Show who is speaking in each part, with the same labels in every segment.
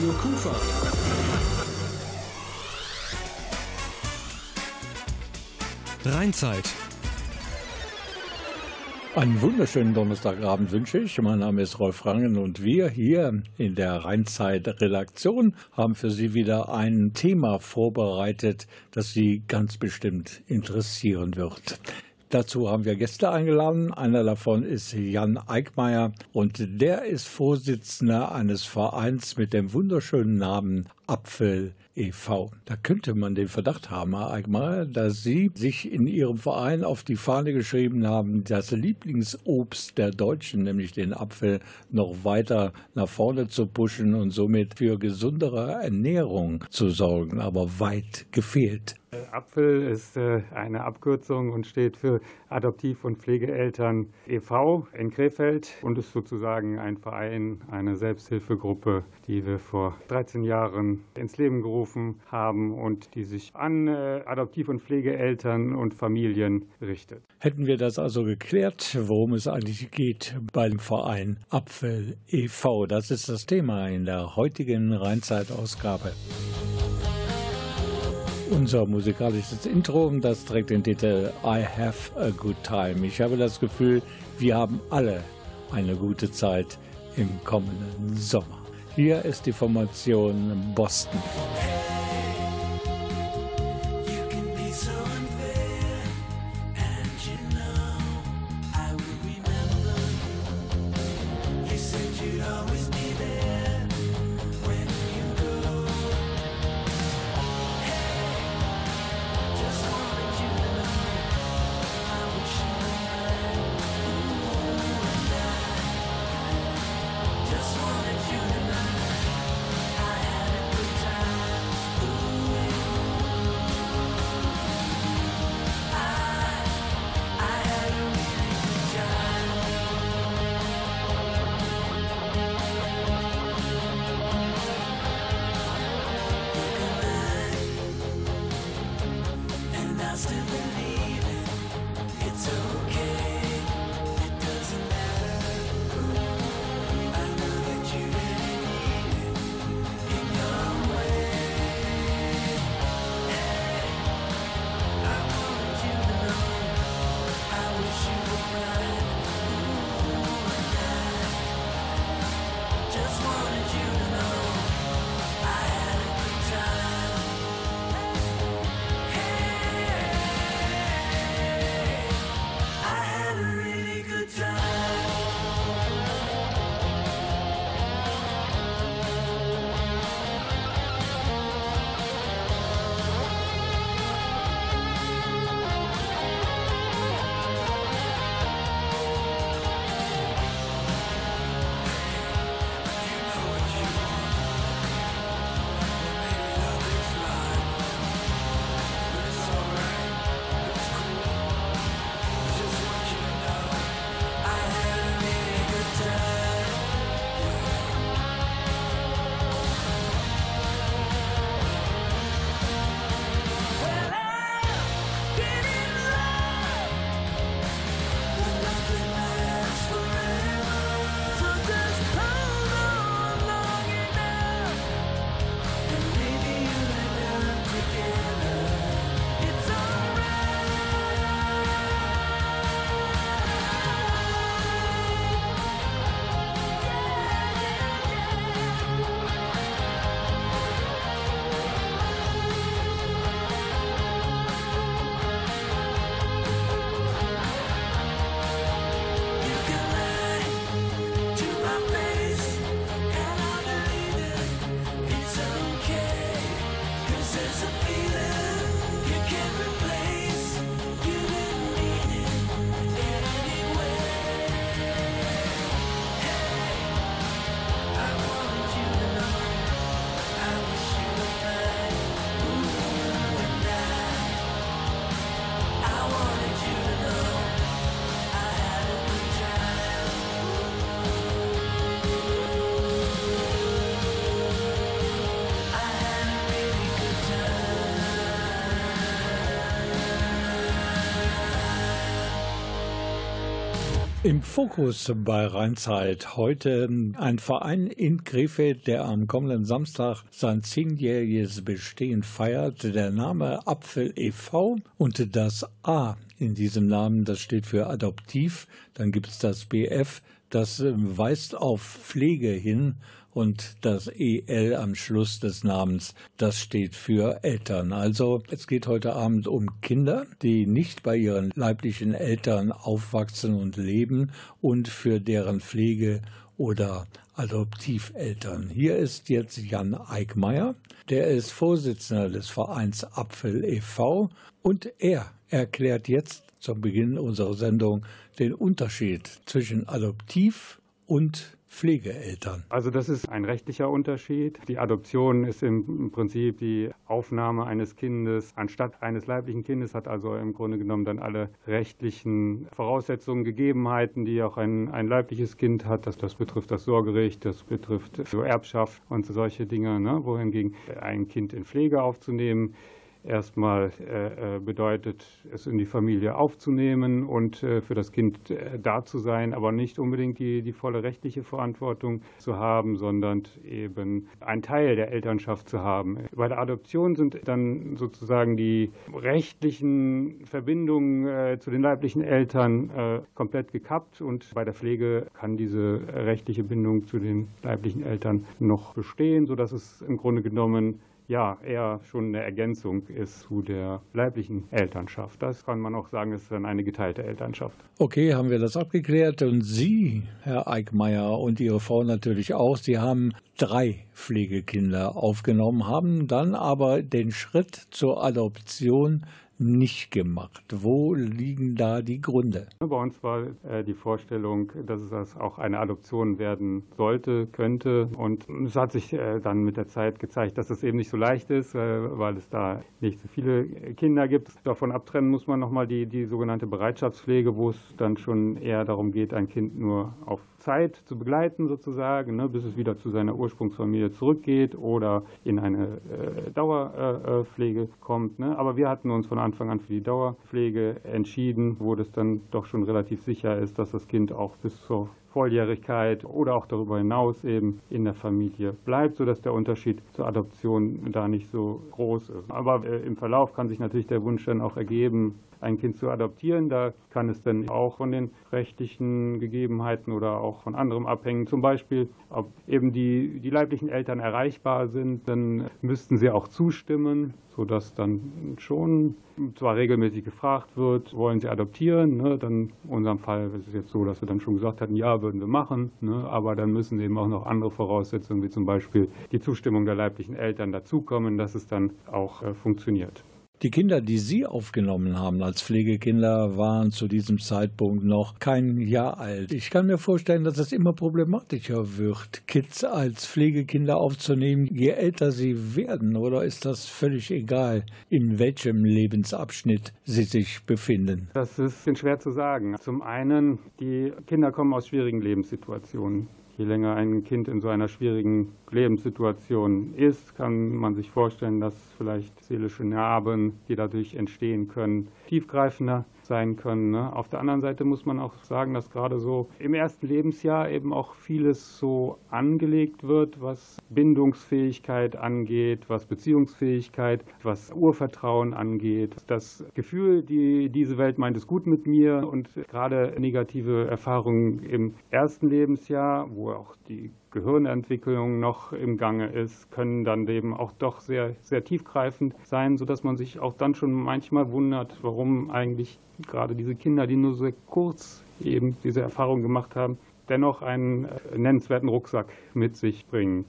Speaker 1: Radio Kufa. Rheinzeit.
Speaker 2: Einen wunderschönen Donnerstagabend wünsche ich. Mein Name ist Rolf Rangen und wir hier in der Rheinzeit-Redaktion haben für Sie wieder ein Thema vorbereitet, das Sie ganz bestimmt interessieren wird. Dazu haben wir Gäste eingeladen. Einer davon ist Jan Eickmeier und der ist Vorsitzender eines Vereins mit dem wunderschönen Namen Apfel e.V. Da könnte man den Verdacht haben, Herr Eickmeier, dass Sie sich in Ihrem Verein auf die Fahne geschrieben haben, das Lieblingsobst der Deutschen, nämlich den Apfel, noch weiter nach vorne zu pushen und somit für gesundere Ernährung zu sorgen. Aber weit gefehlt.
Speaker 3: Apfel ist äh, eine Abkürzung und steht für Adoptiv- und Pflegeeltern e.V. in Krefeld und ist sozusagen ein Verein, eine Selbsthilfegruppe, die wir vor 13 Jahren ins Leben gerufen haben und die sich an äh, Adoptiv- und Pflegeeltern und Familien richtet.
Speaker 2: Hätten wir das also geklärt, worum es eigentlich geht beim Verein Apfel e.V. Das ist das Thema in der heutigen Rheinzeit-Ausgabe. Unser musikalisches Intro, das trägt den Titel I Have a Good Time. Ich habe das Gefühl, wir haben alle eine gute Zeit im kommenden Sommer. Hier ist die Formation Boston. Im Fokus bei Rheinzeit heute ein Verein in Krefeld, der am kommenden Samstag sein zehnjähriges Bestehen feiert. Der Name Apfel e.V. und das A in diesem Namen, das steht für Adoptiv. Dann gibt es das BF, das weist auf Pflege hin und das EL am Schluss des Namens, das steht für Eltern. Also es geht heute Abend um Kinder, die nicht bei ihren leiblichen Eltern aufwachsen und leben und für deren Pflege oder Adoptiveltern. Hier ist jetzt Jan Eickmeier, der ist Vorsitzender des Vereins Apfel e.V. und er erklärt jetzt zum Beginn unserer Sendung den Unterschied zwischen Adoptiv und Pflegeeltern.
Speaker 3: Also das ist ein rechtlicher Unterschied. Die Adoption ist im Prinzip die Aufnahme eines Kindes anstatt eines leiblichen Kindes, hat also im Grunde genommen dann alle rechtlichen Voraussetzungen, Gegebenheiten, die auch ein, ein leibliches Kind hat. Das, das betrifft das Sorgerecht, das betrifft Erbschaft und solche Dinge. Ne? Wohingegen ein Kind in Pflege aufzunehmen, erstmal äh, äh, bedeutet, es in die Familie aufzunehmen und äh, für das Kind da zu sein, aber nicht unbedingt die, die volle rechtliche Verantwortung zu haben, sondern eben einen Teil der Elternschaft zu haben. Bei der Adoption sind dann sozusagen die rechtlichen Verbindungen zu den leiblichen Eltern komplett gekappt und bei der Pflege kann diese rechtliche Bindung zu den leiblichen Eltern noch bestehen, sodass es im Grunde genommen ja eher schon eine Ergänzung ist zu der leiblichen Elternschaft. Das kann man auch sagen, ist dann eine geteilte Elternschaft.
Speaker 2: Okay, haben wir das abgeklärt. Und Sie, Herr Eickmeier, und Ihre Frau natürlich auch, Sie haben drei Pflegekinder aufgenommen, haben dann aber den Schritt zur Adoption nicht gemacht? Wo liegen da die Gründe?
Speaker 3: Bei uns war äh, die Vorstellung, dass es auch eine Adoption werden sollte, könnte. Und es hat sich äh, dann mit der Zeit gezeigt, dass es eben nicht so leicht ist, äh, weil es da nicht so viele Kinder gibt. Davon abtrennen muss man nochmal die, die sogenannte Bereitschaftspflege, wo es dann schon eher darum geht, ein Kind nur auf Zeit zu begleiten sozusagen, ne, bis es wieder zu seiner Ursprungsfamilie zurückgeht oder in eine äh, Dauerpflege kommt. Ne. Aber wir hatten uns von Anfang an für die Dauerpflege entschieden, wo das dann doch schon relativ sicher ist, dass das Kind auch bis zur Volljährigkeit oder auch darüber hinaus eben in der Familie bleibt, sodass der Unterschied zur Adoption da nicht so groß ist. Aber äh, im Verlauf kann sich natürlich der Wunsch dann auch ergeben, ein Kind zu adoptieren. Da kann es dann auch von den rechtlichen Gegebenheiten oder auch von anderem abhängen. Zum Beispiel, ob eben die, die leiblichen Eltern erreichbar sind, dann müssten sie auch zustimmen, sodass dann schon zwar regelmäßig gefragt wird, wollen sie adoptieren. Ne? Dann in unserem Fall ist es jetzt so, dass wir dann schon gesagt hatten, ja, würden wir machen. Ne? Aber dann müssen eben auch noch andere Voraussetzungen, wie zum Beispiel die Zustimmung der leiblichen Eltern dazukommen, dass es dann auch äh, funktioniert.
Speaker 2: Die Kinder, die Sie aufgenommen haben als Pflegekinder, waren zu diesem Zeitpunkt noch kein Jahr alt. Ich kann mir vorstellen, dass es immer problematischer wird, Kids als Pflegekinder aufzunehmen, je älter sie werden. Oder ist das völlig egal, in welchem Lebensabschnitt sie sich befinden?
Speaker 3: Das ist schwer zu sagen. Zum einen, die Kinder kommen aus schwierigen Lebenssituationen. Je länger ein Kind in so einer schwierigen Lebenssituation ist, kann man sich vorstellen, dass vielleicht seelische Narben, die dadurch entstehen können, tiefgreifender sein können. Ne? Auf der anderen Seite muss man auch sagen, dass gerade so im ersten Lebensjahr eben auch vieles so angelegt wird, was Bindungsfähigkeit angeht, was Beziehungsfähigkeit, was Urvertrauen angeht. Das Gefühl, die, diese Welt meint es gut mit mir und gerade negative Erfahrungen im ersten Lebensjahr, wo auch die Gehirnentwicklung noch im Gange ist, können dann eben auch doch sehr, sehr tiefgreifend sein, sodass man sich auch dann schon manchmal wundert, warum eigentlich gerade diese Kinder, die nur sehr kurz eben diese Erfahrung gemacht haben, dennoch einen äh, nennenswerten Rucksack mit sich bringen.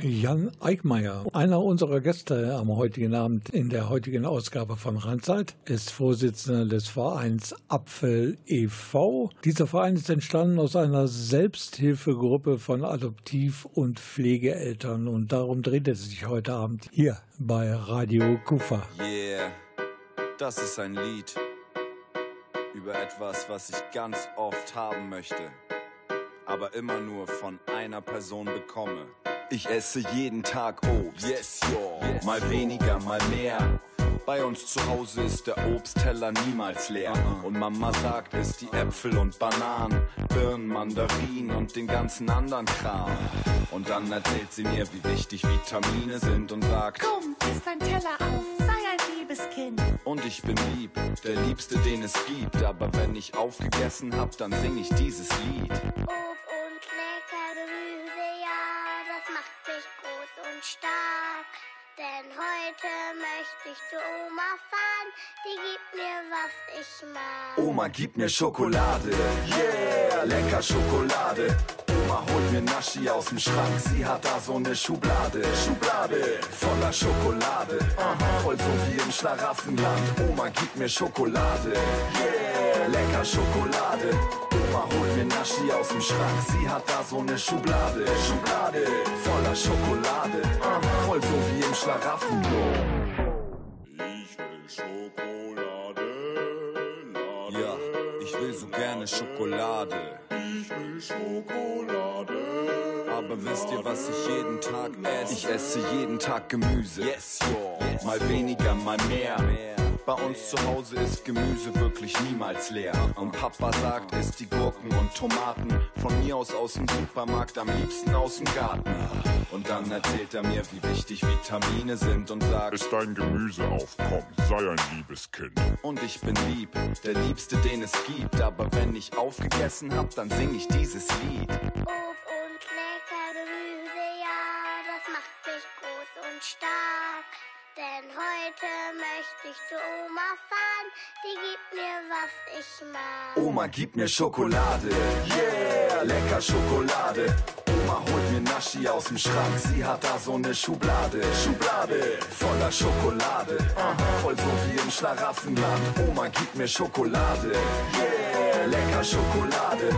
Speaker 2: Jan Eickmeier, einer unserer Gäste am heutigen Abend in der heutigen Ausgabe von Rheinzeit, ist Vorsitzender des Vereins Apfel e.V. Dieser Verein ist entstanden aus einer Selbsthilfegruppe von Adoptiv- und Pflegeeltern und darum dreht es sich heute Abend hier bei Radio Kufa.
Speaker 1: Yeah, das ist ein Lied über etwas, was ich ganz oft haben möchte, aber immer nur von einer Person bekomme. Ich esse jeden Tag Obst. Yes, yo. Mal weniger, mal mehr. Bei uns zu Hause ist der Obstteller niemals leer. Und Mama sagt, es die Äpfel und Bananen, Birnen, Mandarinen und den ganzen anderen Kram. Und dann erzählt sie mir, wie wichtig Vitamine sind und sagt,
Speaker 4: komm, isst dein Teller auf, sei ein liebes Kind.
Speaker 1: Und ich bin lieb, der Liebste, den es gibt. Aber wenn ich aufgegessen hab, dann sing ich dieses Lied.
Speaker 5: Denn heute möchte ich zu Oma fahren, die gibt mir, was ich mag.
Speaker 1: Oma, gib mir Schokolade, yeah, lecker Schokolade. Oma holt mir Naschi aus dem Schrank, sie hat da so eine Schublade, Schublade voller Schokolade, aha, voll so wie im Schlaraffenland. Oma, gib mir Schokolade, yeah, lecker Schokolade. Holt mir Naschi aus dem Schrank, sie hat da so eine Schublade, Schublade voller Schokolade, voll so wie im Schlaraffenland.
Speaker 6: Ich will Schokolade. Lade.
Speaker 1: Ja, ich will so gerne Schokolade.
Speaker 6: Ich will Schokolade.
Speaker 1: Aber wisst ihr, was ich jeden Tag esse? Ich esse jeden Tag Gemüse. Yes, yo. Mal weniger, mal mehr. Bei uns zu Hause ist Gemüse wirklich niemals leer. Und Papa sagt, isst die Gurken und Tomaten. Von mir aus aus dem Supermarkt, am liebsten aus dem Garten. Und dann erzählt er mir, wie wichtig Vitamine sind und sagt,
Speaker 6: Ist dein Gemüse aufkommen, sei ein liebes Kind.
Speaker 1: und ich bin lieb, der Liebste, den es gibt. Aber wenn ich aufgegessen hab, dann sing ich dieses Lied.
Speaker 5: Denn heute möchte ich zu Oma fahren, die gibt mir, was ich mag.
Speaker 1: Oma, gib mir Schokolade, yeah, lecker Schokolade. Oma holt mir Naschi aus dem Schrank, sie hat da so eine Schublade, Schublade voller Schokolade, voll so wie im Schlaraffenland. Oma, gib mir Schokolade, yeah, lecker Schokolade.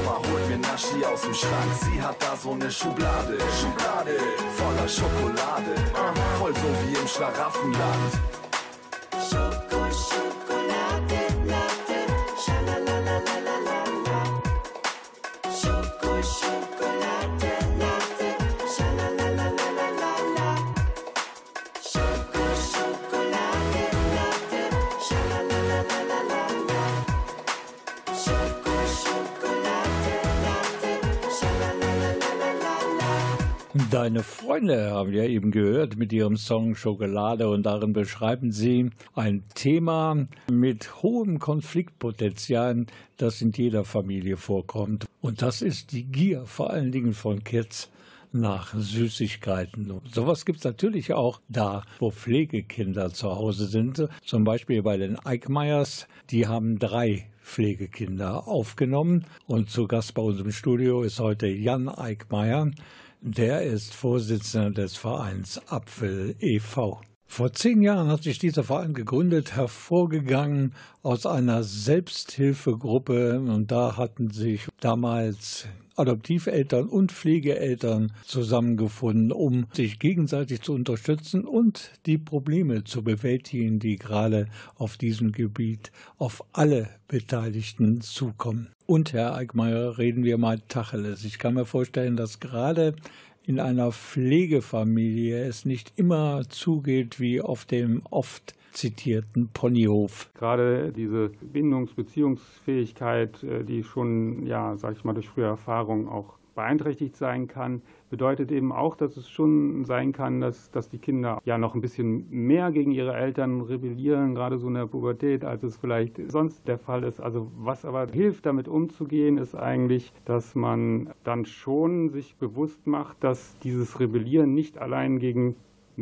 Speaker 1: Oma holt mir Naschi aus dem Schrank, sie hat da so eine Schublade, Schublade voller Schokolade, aha, voll so wie im Schlaraffenland.
Speaker 2: Deine Freunde haben ja eben gehört mit ihrem Song Schokolade und darin beschreiben sie ein Thema mit hohem Konfliktpotenzial, das in jeder Familie vorkommt. Und das ist die Gier, vor allen Dingen von Kids nach Süßigkeiten. Und sowas gibt es natürlich auch da, wo Pflegekinder zu Hause sind. Zum Beispiel bei den Eickmeyers. Die haben drei Pflegekinder aufgenommen. Und zu Gast bei uns im Studio ist heute Jan Eickmeyer. Der ist Vorsitzender des Vereins Apfel e.V. Vor zehn Jahren hat sich dieser Verein gegründet, hervorgegangen aus einer Selbsthilfegruppe. Und da hatten sich damals Adoptiveltern und Pflegeeltern zusammengefunden, um sich gegenseitig zu unterstützen und die Probleme zu bewältigen, die gerade auf diesem Gebiet auf alle Beteiligten zukommen. Und Herr Eickmeier, reden wir mal Tacheles. Ich kann mir vorstellen, dass gerade in einer Pflegefamilie es nicht immer zugeht wie auf dem oft zitierten Ponyhof.
Speaker 3: Gerade diese Bindungs-, Beziehungsfähigkeit, äh, die schon, ja, sag ich mal, durch frühe Erfahrung auch beeinträchtigt sein kann, bedeutet eben auch, dass es schon sein kann, dass, dass die Kinder ja noch ein bisschen mehr gegen ihre Eltern rebellieren, gerade so in der Pubertät, als es vielleicht sonst der Fall ist. Also was aber hilft, damit umzugehen, ist eigentlich, dass man dann schon sich bewusst macht, dass dieses Rebellieren nicht allein gegen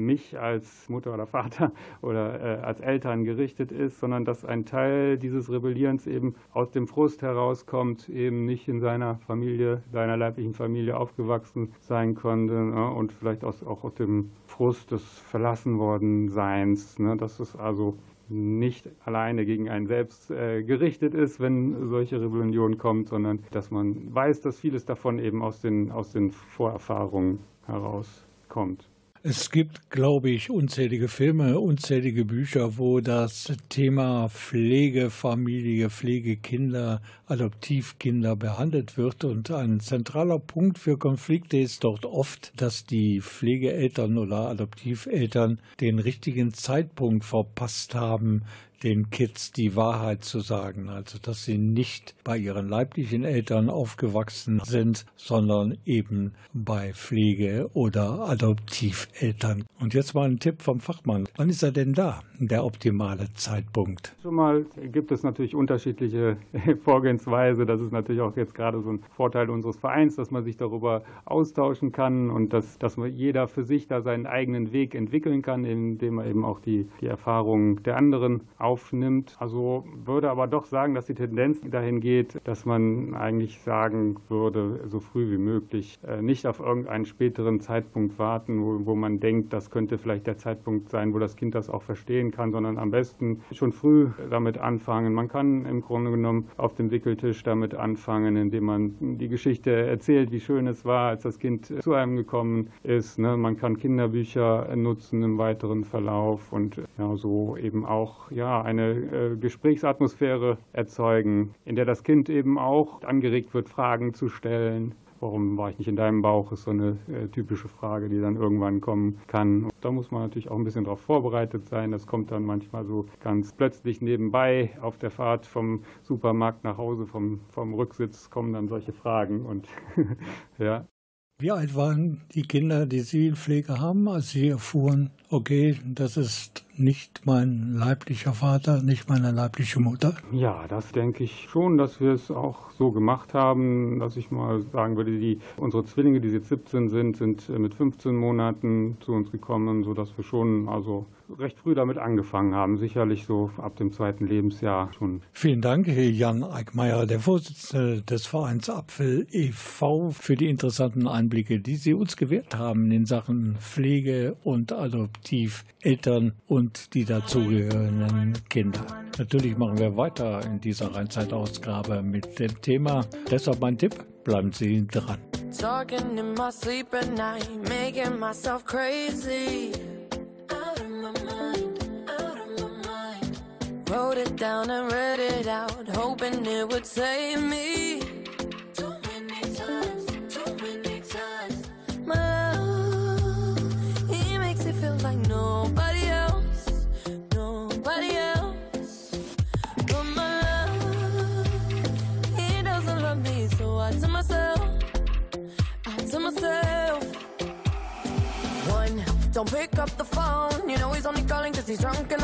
Speaker 3: mich als Mutter oder Vater oder äh, als Eltern gerichtet ist, sondern dass ein Teil dieses Rebellierens eben aus dem Frust herauskommt, eben nicht in seiner Familie, seiner leiblichen Familie aufgewachsen sein konnte ne? und vielleicht aus, auch aus dem Frust des Verlassenwordenseins. Ne? Dass es also nicht alleine gegen einen selbst äh, gerichtet ist, wenn solche Rebellion kommt, sondern dass man weiß, dass vieles davon eben aus den, aus den Vorerfahrungen herauskommt.
Speaker 2: Es gibt, glaube ich, unzählige Filme, unzählige Bücher, wo das Thema Pflege, Familie, Pflegekinder, Adoptivkinder behandelt wird. Und ein zentraler Punkt für Konflikte ist dort oft, dass die Pflegeeltern oder Adoptiveltern den richtigen Zeitpunkt verpasst haben, den Kids die Wahrheit zu sagen. Also, dass sie nicht bei ihren leiblichen Eltern aufgewachsen sind, sondern eben bei Pflege- oder Adoptiveltern. Und jetzt mal ein Tipp vom Fachmann. Wann ist er denn da, der optimale Zeitpunkt?
Speaker 3: Schon mal gibt es natürlich unterschiedliche Vorgehensweise. Das ist natürlich auch jetzt gerade so ein Vorteil unseres Vereins, dass man sich darüber austauschen kann und dass, dass man jeder für sich da seinen eigenen Weg entwickeln kann, indem er eben auch die, die Erfahrungen der anderen aufnimmt. Also würde aber doch sagen, dass die Tendenz dahin geht, dass man eigentlich sagen würde, so früh wie möglich, äh, nicht auf irgendeinen späteren Zeitpunkt warten, wo, wo man denkt, das könnte vielleicht der Zeitpunkt sein, wo das Kind das auch verstehen kann, sondern am besten schon früh damit anfangen. Man kann im Grunde genommen auf dem Wickeltisch damit anfangen, indem man die Geschichte erzählt, wie schön es war, als das Kind zu einem gekommen ist. Ne? Man kann Kinderbücher nutzen im weiteren Verlauf und ja, so eben auch ja, eine äh, Gesprächsatmosphäre erzeugen, in der das Kind eben auch angeregt wird, Fragen zu stellen. Warum war ich nicht in deinem Bauch, ist so eine äh, typische Frage, die dann irgendwann kommen kann. Da muss man natürlich auch ein bisschen darauf vorbereitet sein. Das kommt dann manchmal so ganz plötzlich nebenbei auf der Fahrt vom Supermarkt nach Hause, vom, vom Rücksitz kommen dann solche Fragen. Und ja,
Speaker 2: Wie alt waren die Kinder, die Sie in Pflege haben, als Sie erfuhren, okay, das ist nicht mein leiblicher Vater, nicht meine leibliche Mutter?
Speaker 3: Ja, das denke ich schon, dass wir es auch so gemacht haben, dass ich mal sagen würde, die, unsere Zwillinge, die jetzt 17 sind, sind äh, mit 15 Monaten zu uns gekommen, sodass wir schon also recht früh damit angefangen haben. Sicherlich so ab dem zweiten Lebensjahr schon.
Speaker 2: Vielen Dank, Herr Jan Eickmeier, der Vorsitzende des Vereins Apfel e.V., für die interessanten Einblicke, die Sie uns gewährt haben in Sachen Pflege und Adoptiveltern und die dazugehörenden Kinder. Natürlich machen wir weiter in dieser Rheinzeitausgabe mit dem Thema. Deshalb mein Tipp, bleiben Sie dran.
Speaker 7: Talking in my sleep at night, making myself crazy. Out of my mind, out of my mind. Wrote it down and read it out, hoping it would save me. He's drunk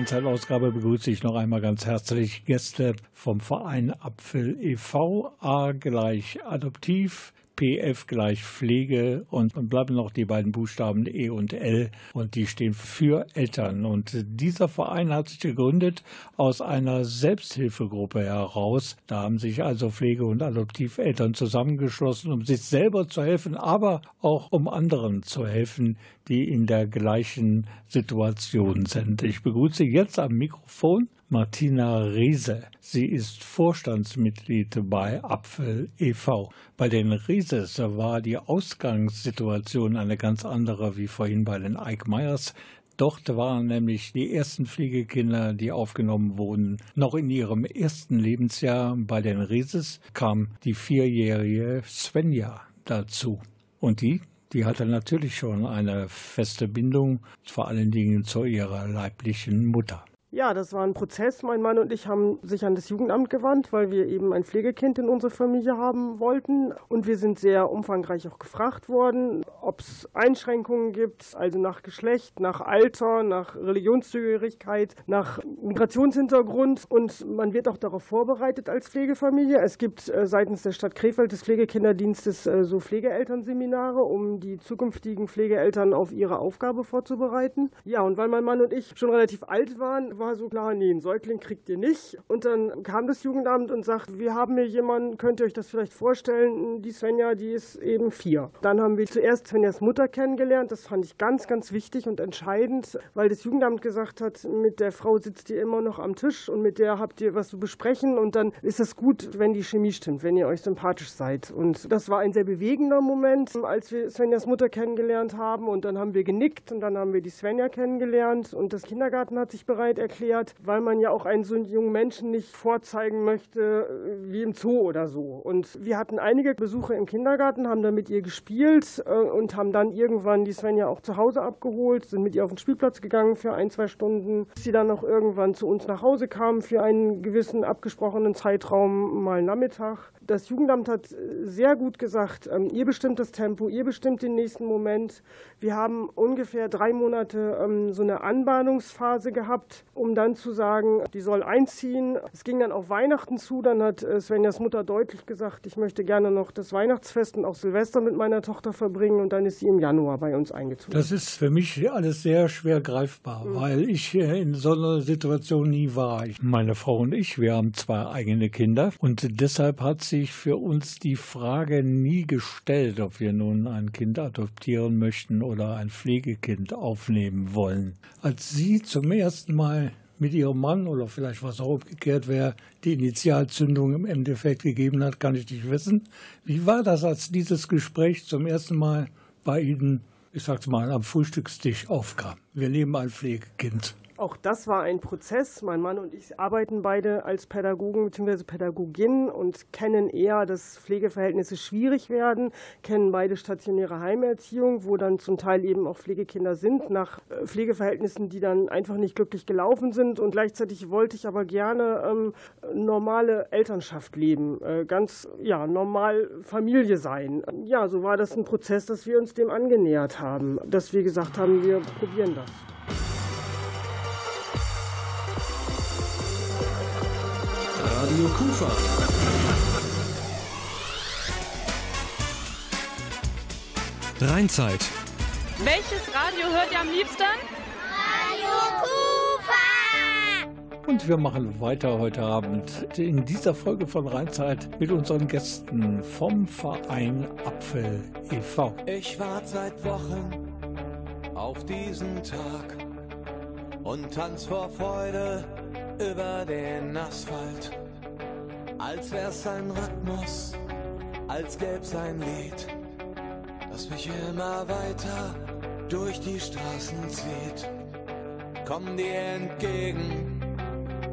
Speaker 2: Rheinzeitausgabe begrüße ich noch einmal ganz herzlich Gäste vom Verein Apfel e.V. A gleich Adoptiv, PF gleich Pflege und dann bleiben noch die beiden Buchstaben E und L und die stehen für Eltern. Und dieser Verein hat sich gegründet aus einer Selbsthilfegruppe heraus. Da haben sich also Pflege- und Adoptiveltern zusammengeschlossen, um sich selber zu helfen, aber auch um anderen zu helfen, die in der gleichen Situation sind. Ich begrüße jetzt am Mikrofon Martina Riese. Sie ist Vorstandsmitglied bei Apfel e.V. Bei den Rieses war die Ausgangssituation eine ganz andere wie vorhin bei den Eickmeyers. Dort waren nämlich die ersten Pflegekinder, die aufgenommen wurden, noch in ihrem ersten Lebensjahr. Bei den Rieses kam die vierjährige Svenja dazu. Und die, die hatte natürlich schon eine feste Bindung, vor allen Dingen zu ihrer leiblichen Mutter.
Speaker 8: Ja, das war ein Prozess. Mein Mann und ich haben sich an das Jugendamt gewandt, weil wir eben ein Pflegekind in unserer Familie haben wollten. Und wir sind sehr umfangreich auch gefragt worden, ob es Einschränkungen gibt, also nach Geschlecht, nach Alter, nach Religionszugehörigkeit, nach Migrationshintergrund. Und man wird auch darauf vorbereitet als Pflegefamilie. Es gibt äh, seitens der Stadt Krefeld des Pflegekinderdienstes äh, so Pflegeelternseminare, um die zukünftigen Pflegeeltern auf ihre Aufgabe vorzubereiten. Ja, und weil mein Mann und ich schon relativ alt waren, war so klar, nee, einen Säugling kriegt ihr nicht. Und dann kam das Jugendamt und sagt, wir haben hier jemanden, könnt ihr euch das vielleicht vorstellen? Die Svenja, die ist eben vier. Dann haben wir zuerst Svenjas Mutter kennengelernt. Das fand ich ganz, ganz wichtig und entscheidend, weil das Jugendamt gesagt hat, mit der Frau sitzt ihr immer noch am Tisch und mit der habt ihr was zu besprechen. Und dann ist es gut, wenn die Chemie stimmt, wenn ihr euch sympathisch seid. Und das war ein sehr bewegender Moment, als wir Svenjas Mutter kennengelernt haben. Und dann haben wir genickt und dann haben wir die Svenja kennengelernt. Und das Kindergarten hat sich bereit erklärt, weil man ja auch einen so jungen Menschen nicht vorzeigen möchte äh, wie im Zoo oder so. Und wir hatten einige Besuche im Kindergarten, haben dann mit ihr gespielt äh, und haben dann irgendwann die Svenja auch zu Hause abgeholt, sind mit ihr auf den Spielplatz gegangen für ein, zwei Stunden, bis sie dann auch irgendwann zu uns nach Hause kam für einen gewissen abgesprochenen Zeitraum, mal Nachmittag. Das Jugendamt hat äh, sehr gut gesagt, ähm, ihr bestimmt das Tempo, ihr bestimmt den nächsten Moment. Wir haben ungefähr drei Monate ähm, so eine Anbahnungsphase gehabt, um dann zu sagen, die soll einziehen. Es ging dann auf Weihnachten zu, dann hat äh, Svenjas Mutter deutlich gesagt, ich möchte gerne noch das Weihnachtsfest und auch Silvester mit meiner Tochter verbringen und dann ist sie im Januar bei uns eingezogen.
Speaker 2: Das ist für mich alles sehr schwer greifbar, weil ich äh, in so einer Situation nie war. Meine Frau und ich, wir haben zwei eigene Kinder und deshalb hat sich für uns die Frage nie gestellt, ob wir nun ein Kind adoptieren möchten oder ein Pflegekind aufnehmen wollen. Als sie zum ersten Mal mit ihrem Mann oder vielleicht was auch umgekehrt wäre, die Initialzündung im Endeffekt gegeben hat, kann ich nicht wissen. Wie war das, als dieses Gespräch zum ersten Mal bei Ihnen, ich sag's mal, am Frühstückstisch aufkam? Wir nehmen ein Pflegekind.
Speaker 8: Auch das war ein Prozess. Mein Mann und ich arbeiten beide als Pädagogen bzw. Pädagoginnen und kennen eher, dass Pflegeverhältnisse schwierig werden, kennen beide stationäre Heimerziehung, wo dann zum Teil eben auch Pflegekinder sind, nach äh, Pflegeverhältnissen, die dann einfach nicht glücklich gelaufen sind. Und gleichzeitig wollte ich aber gerne ähm, normale Elternschaft leben, äh, ganz ja, normal Familie sein. Ja, so war das ein Prozess, dass wir uns dem angenähert haben, dass wir gesagt haben, wir probieren das.
Speaker 9: Radio Kufa. Rheinzeit.
Speaker 10: Welches Radio hört ihr am liebsten?
Speaker 2: Und wir machen weiter heute Abend in dieser Folge von Rheinzeit mit unseren Gästen vom Verein Apfel e e.V.
Speaker 11: Ich wart seit Wochen auf diesen Tag und tanz vor Freude über den Asphalt. Als wär's ein Rhythmus, als gäb's ein Lied, das mich immer weiter durch die Straßen zieht. Komm dir entgegen,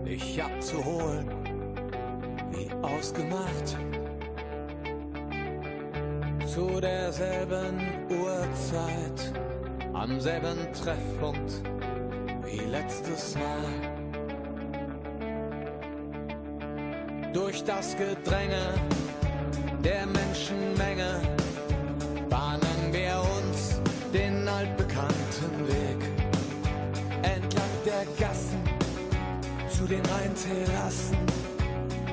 Speaker 11: dich abzuholen, wie ausgemacht. Zu derselben Uhrzeit, am selben Treffpunkt wie letztes Mal. Durch das Gedränge der Menschenmenge bahnen wir uns den altbekannten Weg entlang der Gassen zu den Rheinterrassen,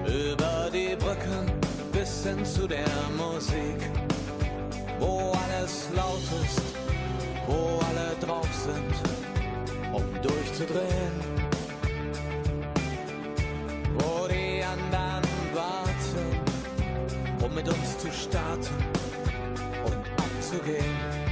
Speaker 11: über die Brücken bis hin zu der Musik, wo alles laut ist, wo alle drauf sind, um durchzudrehen, zu starten und abzugehen.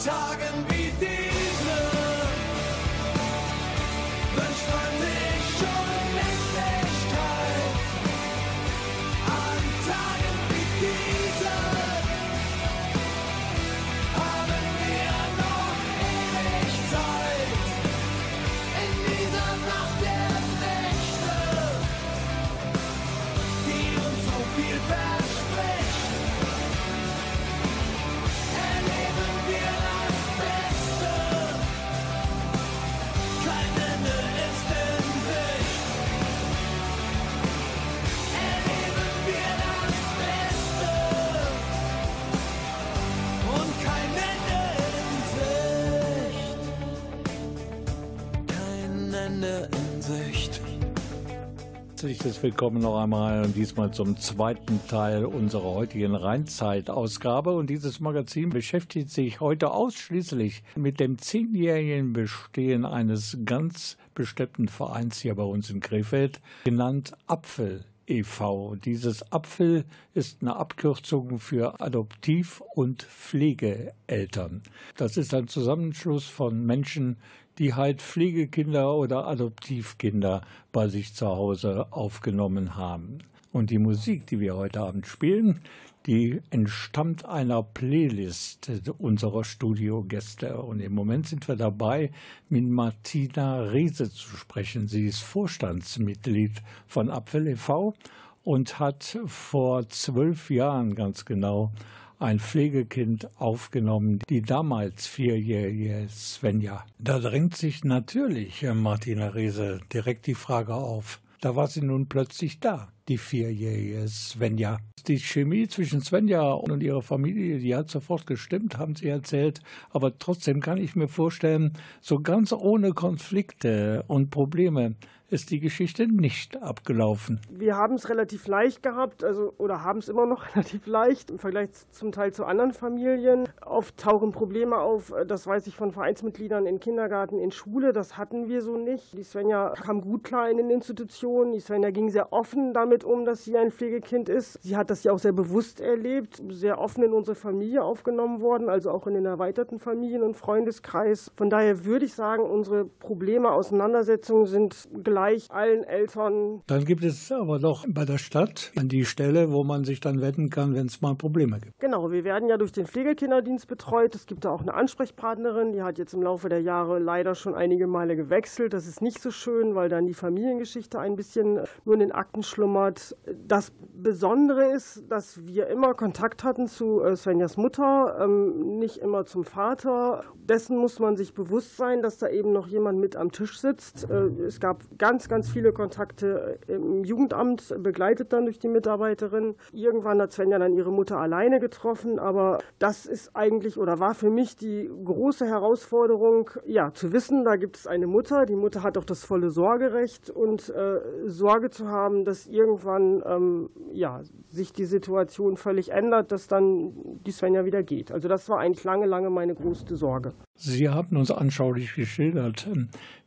Speaker 11: Tagen
Speaker 2: Herzliches Willkommen noch einmal und diesmal zum zweiten Teil unserer heutigen Rheinzeit-Ausgabe. Und dieses Magazin beschäftigt sich heute ausschließlich mit dem zehnjährigen Bestehen eines ganz bestimmten Vereins hier bei uns in Krefeld, genannt Apfel. e.V. Dieses Apfel ist eine Abkürzung für Adoptiv- und Pflegeeltern. Das ist ein Zusammenschluss von Menschen, die halt Pflegekinder oder Adoptivkinder bei sich zu Hause aufgenommen haben. Und die Musik, die wir heute Abend spielen, die entstammt einer Playlist unserer Studiogäste. Und im Moment sind wir dabei, mit Martina Riese zu sprechen. Sie ist Vorstandsmitglied von Apfel e.V. und hat vor zwölf Jahren ganz genau ein Pflegekind aufgenommen, die damals vierjährige Svenja. Da drängt sich natürlich, Martina Riese, direkt die Frage auf. Da war sie nun plötzlich da, die vierjährige Svenja. Die Chemie zwischen Svenja und ihrer Familie, die hat sofort gestimmt, haben sie erzählt. Aber trotzdem kann ich mir vorstellen, so ganz ohne Konflikte und Probleme ist die Geschichte nicht abgelaufen.
Speaker 8: Wir haben es relativ leicht gehabt, also oder haben es immer noch relativ leicht im Vergleich zum Teil zu anderen Familien. Oft tauchen Probleme auf, das weiß ich von Vereinsmitgliedern in Kindergarten, in Schule, das hatten wir so nicht. Die Svenja kam gut klar in den Institutionen. Die Svenja ging sehr offen damit um, dass sie ein Pflegekind ist. Sie hat das ja auch sehr bewusst erlebt, sehr offen in unsere Familie aufgenommen worden, also auch in den erweiterten Familien- und Freundeskreis. Von daher würde ich sagen, unsere Probleme, Auseinandersetzungen sind gleich allen Eltern.
Speaker 2: Dann gibt es aber doch bei der Stadt an die Stelle, wo man sich dann wenden kann, wenn es mal Probleme gibt.
Speaker 8: Genau, wir werden ja durch den Pflegekinderdienst betreut. Es gibt da auch eine Ansprechpartnerin, die hat jetzt im Laufe der Jahre leider schon einige Male gewechselt. Das ist nicht so schön, weil dann die Familiengeschichte ein bisschen nur in den Akten schlummert. Das Besondere ist, dass wir immer Kontakt hatten zu äh, Svenjas Mutter, ähm, nicht immer zum Vater. Dessen muss man sich bewusst sein, dass da eben noch jemand mit am Tisch sitzt. Äh, es gab ganz, ganz viele Kontakte im Jugendamt, begleitet dann durch die Mitarbeiterin. Irgendwann hat Svenja dann ihre Mutter alleine getroffen, aber das ist eigentlich oder war für mich die große Herausforderung, ja, zu wissen, da gibt es eine Mutter. Die Mutter hat auch das volle Sorgerecht und äh, Sorge zu haben, dass irgendwann ähm, ja, sich die Situation völlig ändert, dass dann die Svenja wieder geht. Also das war eigentlich lange, lange meine größte Sorge.
Speaker 2: Sie haben uns anschaulich geschildert,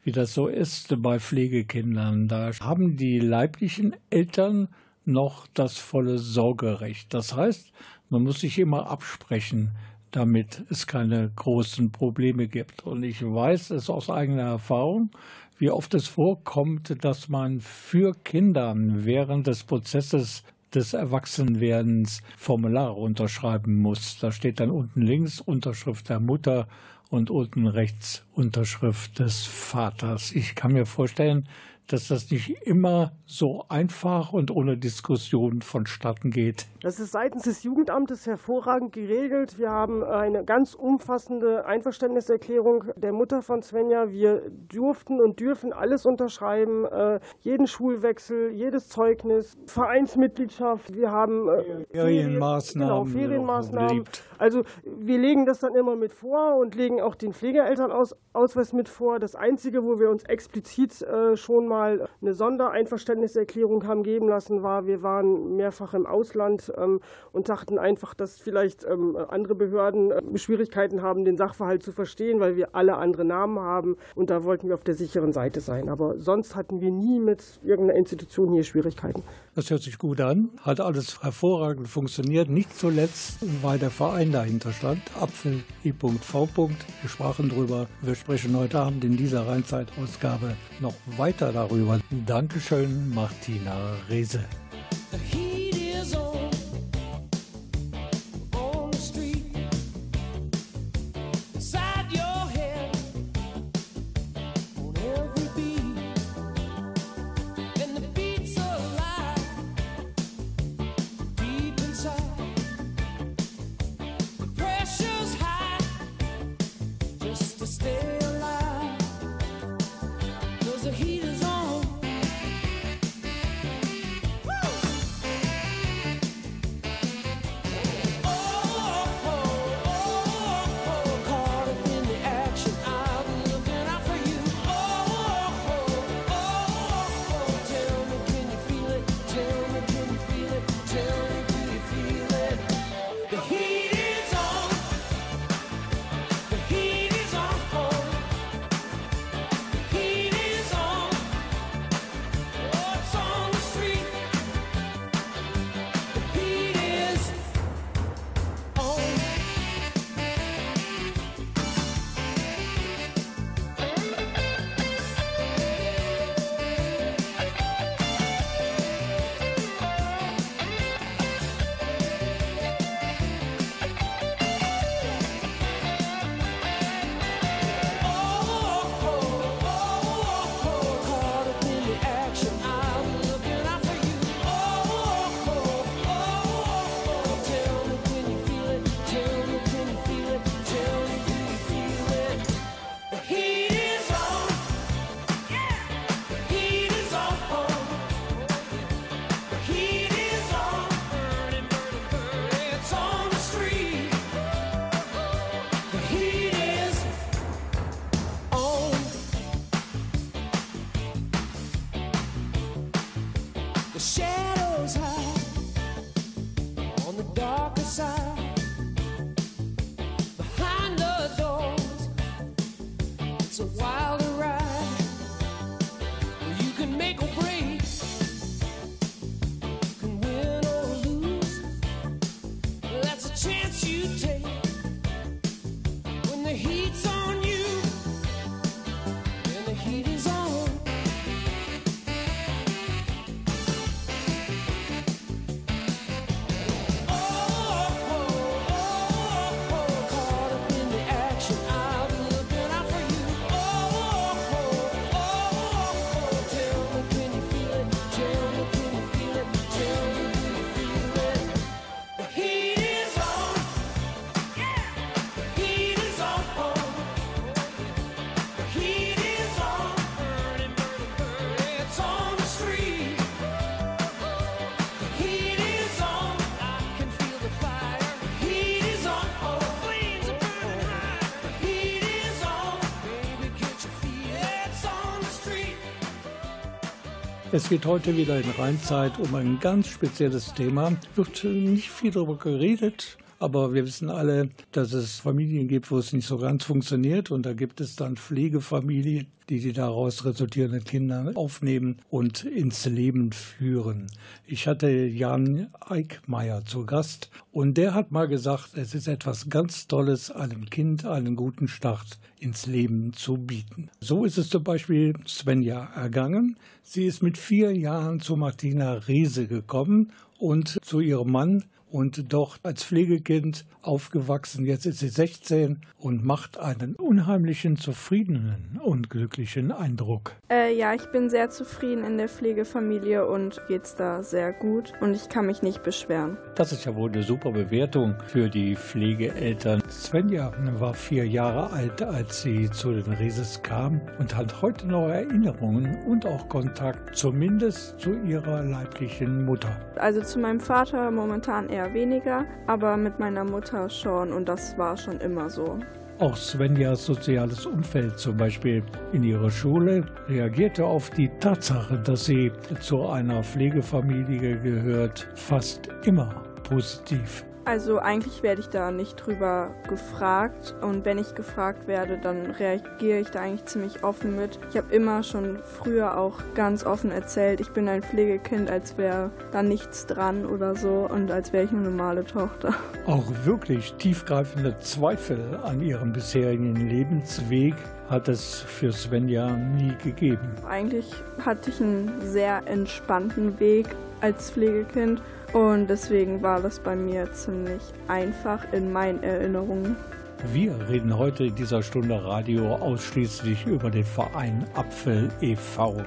Speaker 2: wie das so ist bei Pflegekindern. Da haben die leiblichen Eltern noch das volle Sorgerecht. Das heißt, man muss sich immer absprechen, damit es keine großen Probleme gibt. Und ich weiß es aus eigener Erfahrung, wie oft es vorkommt, dass man für Kinder während des Prozesses des Erwachsenwerdens Formulare unterschreiben muss. Da steht dann unten links Unterschrift der Mutter und unten rechts Unterschrift des Vaters. Ich kann mir vorstellen, dass das nicht immer so einfach und ohne Diskussion vonstatten geht.
Speaker 8: Das ist seitens des Jugendamtes hervorragend geregelt. Wir haben eine ganz umfassende Einverständniserklärung der Mutter von Svenja. Wir durften und dürfen alles unterschreiben, äh, jeden Schulwechsel, jedes Zeugnis, Vereinsmitgliedschaft. Wir haben äh,
Speaker 2: Ferienmaßnahmen.
Speaker 8: Genau, Ferienmaßnahmen. Also wir legen das dann immer mit vor und legen auch den Pflegeelternausweis mit vor. Das Einzige, wo wir uns explizit äh, schon mal eine Sondereinverständniserklärung haben geben lassen, war, wir waren mehrfach im Ausland ähm, und dachten einfach, dass vielleicht ähm, andere Behörden äh, Schwierigkeiten haben, den Sachverhalt zu verstehen, weil wir alle andere Namen haben und da wollten wir auf der sicheren Seite sein. Aber sonst hatten wir nie mit irgendeiner Institution hier Schwierigkeiten.
Speaker 2: Das hört sich gut an, hat alles hervorragend funktioniert, nicht zuletzt, weil der Verein dahinter stand, Apfel I.V. Wir sprachen drüber. Wir sprechen heute Abend in dieser Rheinzeit-Ausgabe noch weiter darüber. Dankeschön, Martina Rehse. Es geht heute wieder in Rheinzeit um ein ganz spezielles Thema. Wird nicht viel darüber geredet, aber wir wissen alle, dass es Familien gibt, wo es nicht so ganz funktioniert. Und da gibt es dann Pflegefamilien, die die daraus resultierenden Kinder aufnehmen und ins Leben führen. Ich hatte Jan Eickmeier zu Gast und der hat mal gesagt, es ist etwas ganz Tolles, einem Kind einen guten Start ins Leben zu bieten. So ist es zum Beispiel Svenja ergangen. Sie ist mit vier Jahren zu Martina Riese gekommen und zu ihrem Mann und dort als Pflegekind aufgewachsen. Jetzt ist sie 16 und macht einen unheimlichen, zufriedenen und glücklichen Eindruck.
Speaker 12: Äh, ja, ich bin sehr zufrieden in der Pflegefamilie und geht's da sehr gut und ich kann mich nicht beschweren.
Speaker 2: Das ist ja wohl eine super Bewertung für die Pflegeeltern. Svenja war vier Jahre alt, als sie zu den Rieses kam und hat heute noch Erinnerungen und auch Kontakt, zumindest zu ihrer leiblichen Mutter.
Speaker 12: Also zu meinem Vater momentan eher weniger, aber mit meiner Mutter schon und das war schon immer so.
Speaker 2: Auch Svenjas soziales Umfeld, zum Beispiel in ihrer Schule, reagierte auf die Tatsache, dass sie zu einer Pflegefamilie gehört, fast immer positiv.
Speaker 12: Also eigentlich werde ich da nicht drüber gefragt und wenn ich gefragt werde, dann reagiere ich da eigentlich ziemlich offen mit. Ich habe immer schon früher auch ganz offen erzählt, ich bin ein Pflegekind, als wäre da nichts dran oder so und als wäre ich eine normale Tochter.
Speaker 2: Auch wirklich tiefgreifende Zweifel an ihrem bisherigen Lebensweg hat es für Svenja nie gegeben.
Speaker 12: Eigentlich hatte ich einen sehr entspannten Weg als Pflegekind und deswegen war das bei mir ziemlich einfach in meinen Erinnerungen.
Speaker 2: Wir reden heute in dieser Stunde Radio ausschließlich über den Verein Apfel e.V.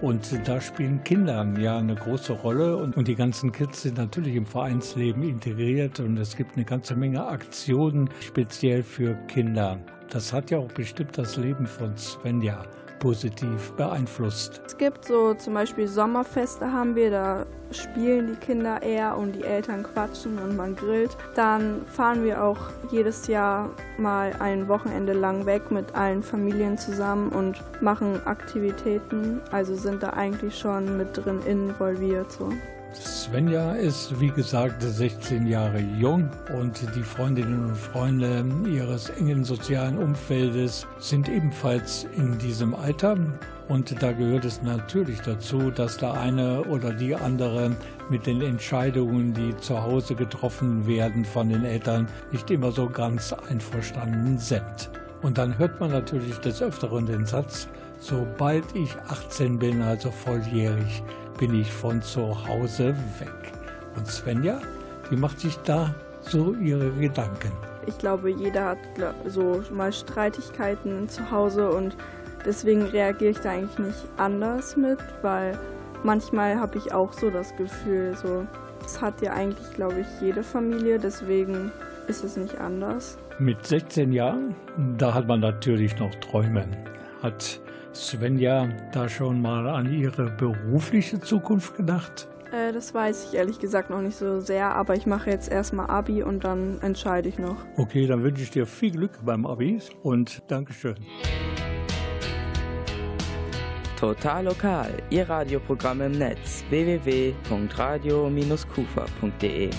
Speaker 2: Und da spielen Kinder ja eine große Rolle und, die ganzen Kids sind natürlich im Vereinsleben integriert und es gibt eine ganze Menge Aktionen speziell für Kinder. Das hat ja auch bestimmt das Leben von Svenja positiv beeinflusst.
Speaker 12: Es gibt so zum Beispiel Sommerfeste haben wir, da spielen die Kinder eher und die Eltern quatschen und man grillt. Dann fahren wir auch jedes Jahr mal ein Wochenende lang weg mit allen Familien zusammen und machen Aktivitäten. Also sind da eigentlich schon mit drin involviert so.
Speaker 2: Svenja ist, wie gesagt, 16 Jahre jung und die Freundinnen und Freunde ihres engen sozialen Umfeldes sind ebenfalls in diesem Alter. Und da gehört es natürlich dazu, dass der eine oder die andere mit den Entscheidungen, die zu Hause getroffen werden von den Eltern, nicht immer so ganz einverstanden sind. Und dann hört man natürlich des Öfteren den Satz, sobald ich 18 bin, also volljährig, bin ich von zu Hause weg. Und Svenja, die macht sich da so ihre Gedanken.
Speaker 12: Ich glaube, jeder hat so mal Streitigkeiten zu Hause und deswegen reagiere ich da eigentlich nicht anders mit, weil manchmal habe ich auch so das Gefühl, so, es hat ja eigentlich, glaube ich, jede Familie, deswegen ist es nicht anders.
Speaker 2: Mit 16 Jahren, da hat man natürlich noch Träume. Hat Svenja da schon mal an ihre berufliche Zukunft gedacht?
Speaker 12: Äh, das weiß ich ehrlich gesagt noch nicht so sehr, aber ich mache jetzt erstmal Abi und dann entscheide ich noch.
Speaker 2: Okay, dann wünsche ich dir viel Glück beim Abi und Dankeschön.
Speaker 13: Total lokal, Ihr Radioprogramm im Netz www.radio-kufa.de.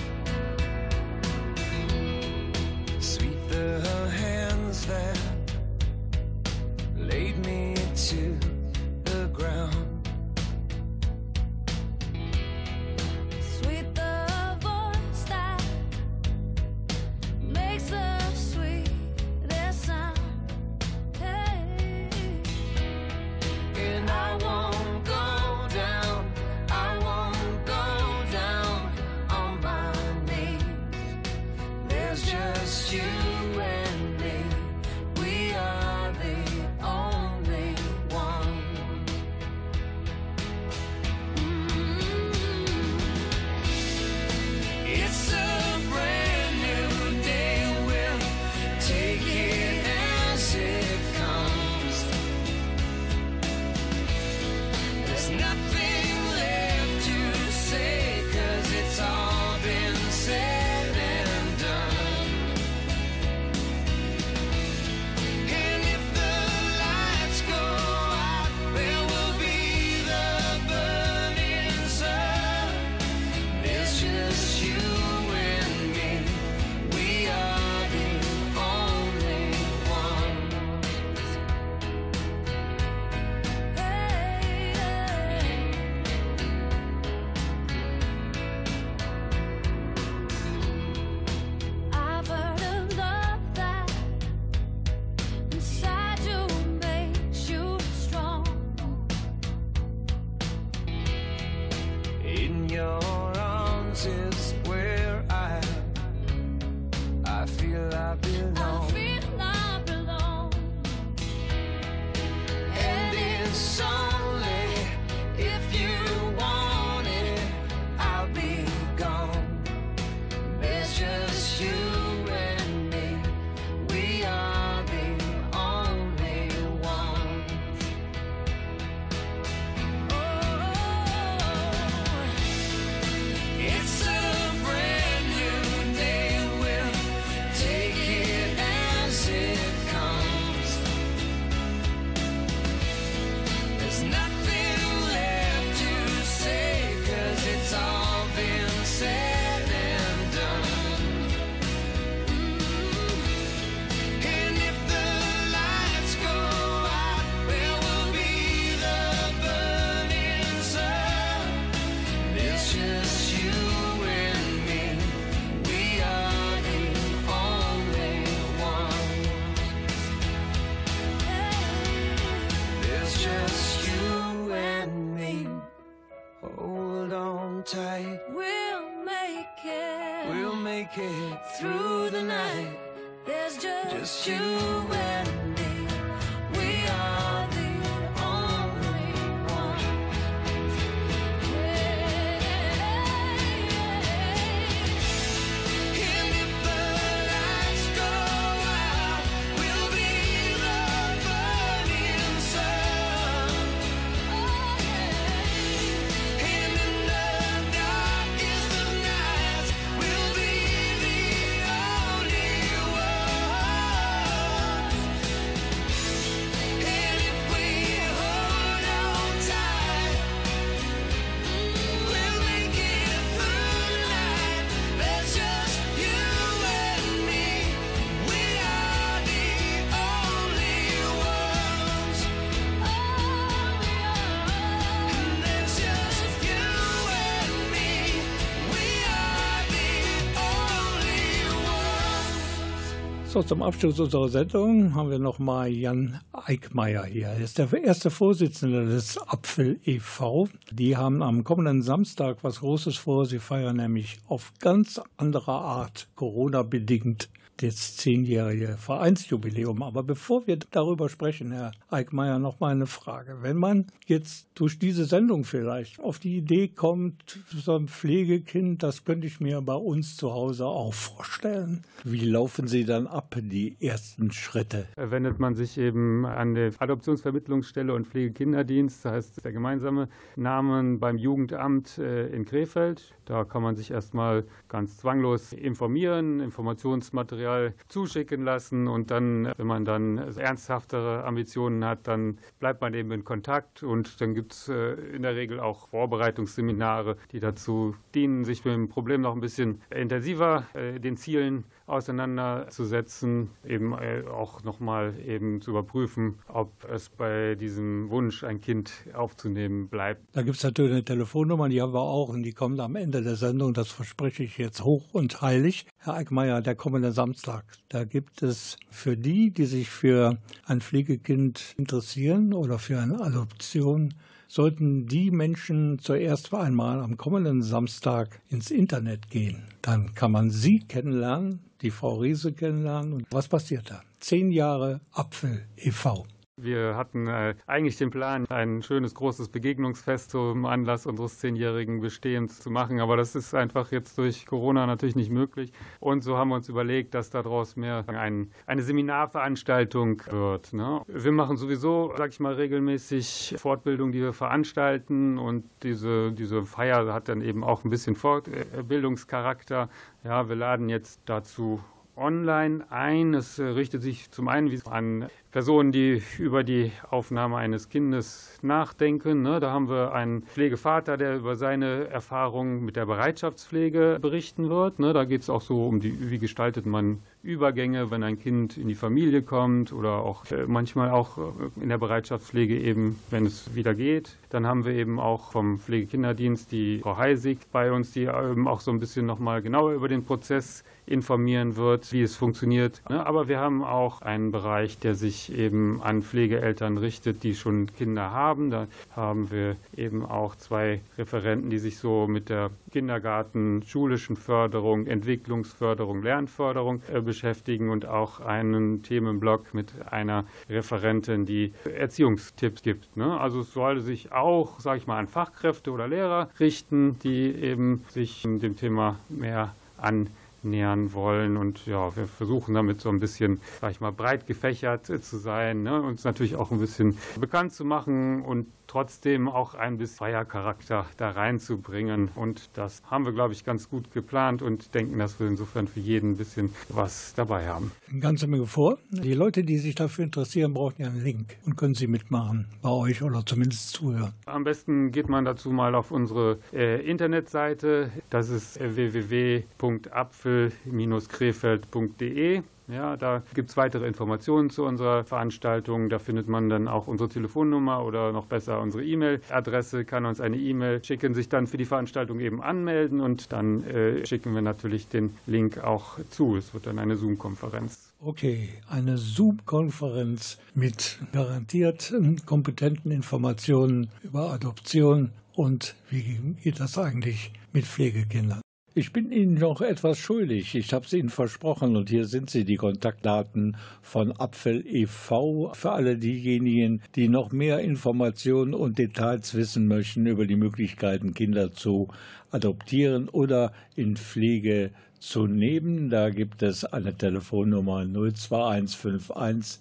Speaker 2: So, zum Abschluss unserer Sendung haben wir nochmal Jan Eickmeier hier. Er ist der erste Vorsitzende des Apfel e.V. Die haben am kommenden Samstag was Großes vor. Sie feiern nämlich auf ganz andere Art, Corona-bedingt, das zehnjährige Vereinsjubiläum. Aber bevor wir darüber sprechen, Herr Eickmeier, noch mal eine Frage. Wenn man jetzt durch diese Sendung vielleicht auf die Idee kommt, so ein Pflegekind, das könnte ich mir bei uns zu Hause auch vorstellen. Wie laufen Sie dann ab, die ersten Schritte?
Speaker 3: wendet man sich eben an die Adoptionsvermittlungsstelle und Pflegekinderdienst, das heißt der gemeinsame Namen beim Jugendamt äh, in Krefeld. Da kann man sich erstmal ganz zwanglos informieren, Informationsmaterial zuschicken lassen und dann, wenn man dann ernsthaftere Ambitionen hat, dann bleibt man eben in Kontakt und dann gibt es äh, in der Regel auch Vorbereitungsseminare, die dazu dienen, sich mit dem Problem noch ein bisschen intensiver äh, den Zielen auseinanderzusetzen, eben äh, auch nochmal eben zu überprüfen, ob es bei diesem Wunsch, ein Kind aufzunehmen, bleibt.
Speaker 2: Da gibt es natürlich eine Telefonnummer, die haben wir auch und die kommt am Ende der Sendung. Das verspreche ich jetzt hoch und heilig. Herr Eickmeier, der kommende Samstag, da gibt es für die, die sich für ein Pflegekind interessieren oder für eine Adoption, sollten die Menschen zuerst einmal am kommenden Samstag ins Internet gehen. Dann kann man sie kennenlernen, die Frau Riese kennenlernen. Und was passiert da? Zehn Jahre Apfel e.V.
Speaker 3: Wir hatten äh, eigentlich den Plan, ein schönes großes Begegnungsfest zum Anlass unseres zehnjährigen Bestehens zu machen, aber das ist einfach jetzt durch Corona natürlich nicht möglich. Und so haben wir uns überlegt, dass daraus mehr ein, eine Seminarveranstaltung wird. Ne? Wir machen sowieso, sag ich mal, regelmäßig Fortbildung, die wir veranstalten und diese, diese Feier hat dann eben auch ein bisschen Fortbildungscharakter. Ja, wir laden jetzt dazu online ein. Es äh, richtet sich zum einen an Personen, die über die Aufnahme eines Kindes nachdenken. Ne? Da haben wir einen Pflegevater, der über seine Erfahrungen mit der Bereitschaftspflege berichten wird. Ne? Da geht es auch so um die, wie gestaltet man Übergänge, wenn ein Kind in die Familie kommt oder auch äh, manchmal auch äh, in der Bereitschaftspflege eben, wenn es wieder geht. Dann haben wir eben auch vom Pflegekinderdienst die Frau Heisig bei uns, die eben auch so ein bisschen nochmal genauer über den Prozess informieren wird, wie es funktioniert. Ne? Aber wir haben auch einen Bereich, der sich eben an Pflegeeltern richtet, die schon Kinder haben. Da haben wir eben auch zwei Referenten, die sich so mit der Kindergarten, schulischen Förderung, Entwicklungsförderung, Lernförderung äh, beschäftigen und auch einen Themenblock mit einer Referentin, die Erziehungstipps gibt. Ne? Also es sollte sich auch, sage ich mal, an Fachkräfte oder Lehrer richten, die eben sich dem Thema mehr an nähern wollen. Und ja, wir versuchen damit so ein bisschen, sag ich mal, breit gefächert zu sein, ne? uns natürlich auch ein bisschen bekannt zu machen und trotzdem auch ein bisschen Feiercharakter da reinzubringen. Und das haben wir, glaube ich, ganz gut geplant und denken, dass wir insofern für jeden ein bisschen was dabei haben.
Speaker 2: Eine ganze Menge vor. Die Leute, die sich dafür interessieren, brauchen ja einen Link und können sie mitmachen bei euch oder zumindest zuhören.
Speaker 3: Am besten geht man dazu mal auf unsere äh, Internetseite. Das ist www.apfel-krefeld.de. Ja, da gibt es weitere Informationen zu unserer Veranstaltung. Da findet man dann auch unsere Telefonnummer oder noch besser unsere E-Mail-Adresse, kann uns eine E-Mail schicken, sich dann für die Veranstaltung eben anmelden und dann äh, schicken wir natürlich den Link auch zu. Es wird dann eine Zoom-Konferenz.
Speaker 2: Okay, eine Zoom-Konferenz mit garantiert kompetenten Informationen über Adoption und wie geht das eigentlich mit Pflegekindern. Ich bin Ihnen noch etwas schuldig. Ich habe es Ihnen versprochen und hier sind sie, die Kontaktdaten von Apfel e.V. Für alle diejenigen, die noch mehr Informationen und Details wissen möchten über die Möglichkeiten, Kinder zu adoptieren oder in Pflege zu nehmen. Da gibt es eine Telefonnummer 02151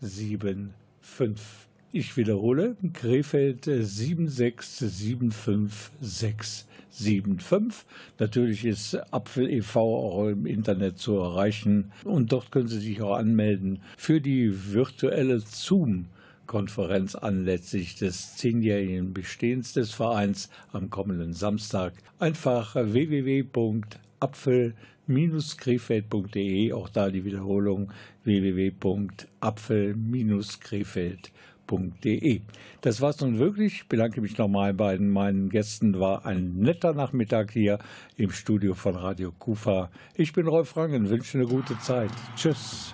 Speaker 2: 76756575. Ich wiederhole, Krefeld 7675675. Natürlich ist Apfel e.V. auch im Internet zu erreichen und dort können Sie sich auch anmelden für die virtuelle Zoom. Konferenz anlässlich des zehnjährigen Bestehens des Vereins am kommenden Samstag. Einfach www.apfel-krefeld.de, auch da die Wiederholung www.apfel-krefeld.de www.radio.de. Das war's nun wirklich. Ich bedanke mich nochmal bei meinen Gästen. War ein netter Nachmittag hier im Studio von Radio Kufa. Ich bin Rolf Rangen, wünsche eine gute Zeit. Tschüss.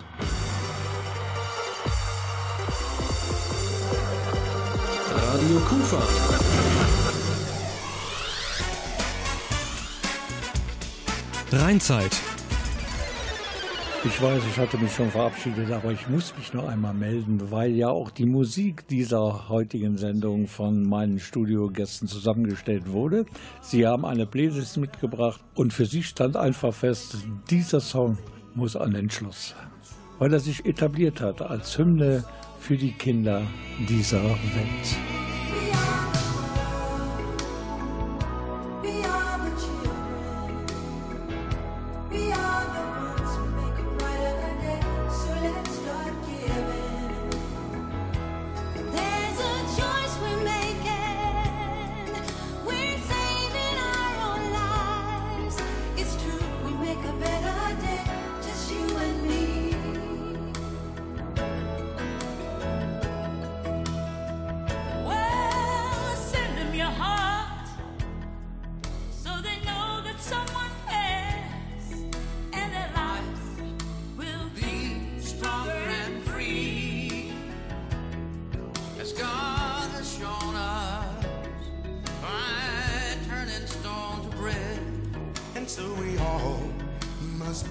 Speaker 9: Radio Kufa.
Speaker 14: Rheinzeit.
Speaker 2: Ich weiß, ich hatte mich schon verabschiedet, aber ich muss mich noch einmal melden, weil ja auch die Musik dieser heutigen Sendung von meinen Studiogästen zusammengestellt wurde. Sie haben eine Playlist mitgebracht und für sie stand einfach fest, dieser Song muss an den Schluss, weil er sich etabliert hat als Hymne für die Kinder dieser Welt.
Speaker 4: So they know that someone cares, and their lives will be strong and free.
Speaker 11: As God has shown us by turning stones to bread, and so we all must